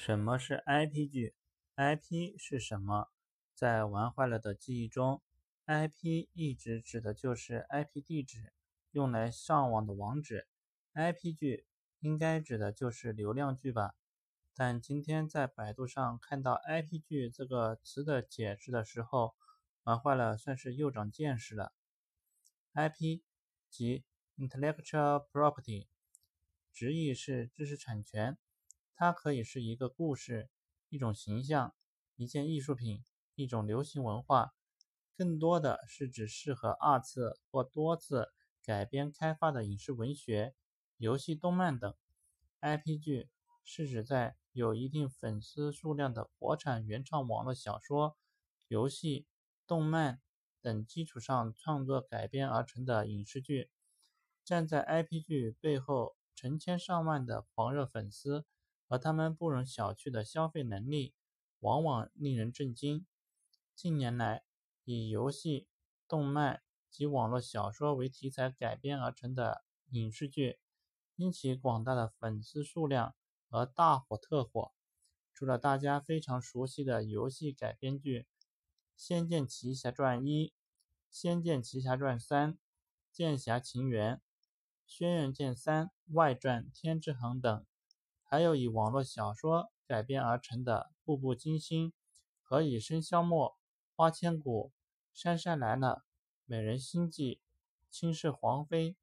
什么是 IP 剧？IP 是什么？在玩坏了的记忆中，IP 一直指的就是 IP 地址，用来上网的网址。IP 剧应该指的就是流量剧吧？但今天在百度上看到 IP 剧这个词的解释的时候，玩坏了算是又长见识了。IP 即 Intellectual Property，直译是知识产权。它可以是一个故事、一种形象、一件艺术品、一种流行文化，更多的是指适合二次或多次改编开发的影视文学、游戏、动漫等。IP 剧是指在有一定粉丝数量的国产原创网络小说、游戏、动漫等基础上创作改编而成的影视剧。站在 IP 剧背后，成千上万的狂热粉丝。而他们不容小觑的消费能力，往往令人震惊。近年来，以游戏、动漫及网络小说为题材改编而成的影视剧，因其广大的粉丝数量而大火特火。除了大家非常熟悉的游戏改编剧《仙剑奇侠传一》《仙剑奇侠传三》《剑侠情缘》《轩辕剑三外传·天之痕》等。还有以网络小说改编而成的《步步惊心》和《以笙箫默》《花千骨》《杉杉来了》《美人心计》《倾世皇妃》《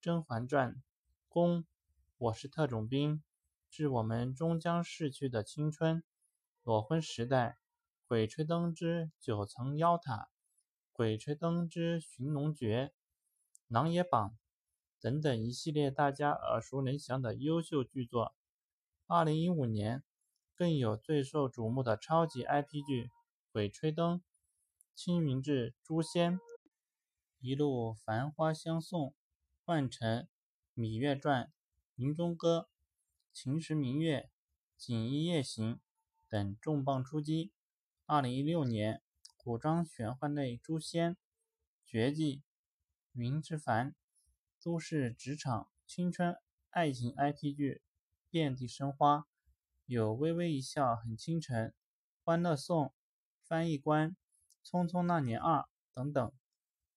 甄嬛传》《宫》《我是特种兵》《致我们终将逝去的青春》《裸婚时代》《鬼吹灯之九层妖塔》《鬼吹灯之寻龙诀》《琅琊榜》等等一系列大家耳熟能详的优秀剧作。二零一五年，更有最受瞩目的超级 IP 剧《鬼吹灯》《青云志》《诛仙》，一路繁花相送，《幻城》《芈月传》《云中歌》《秦时明月》《锦衣夜行》等重磅出击。二零一六年，古装玄幻类《诛仙》《绝技》《云之凡》都市职场青春爱情 IP 剧。遍地生花，有微微一笑很倾城、欢乐颂、翻译官、匆匆那年二等等。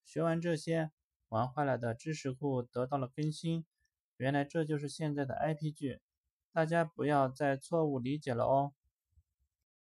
学完这些，玩坏了的知识库得到了更新。原来这就是现在的 IP 剧，大家不要再错误理解了哦。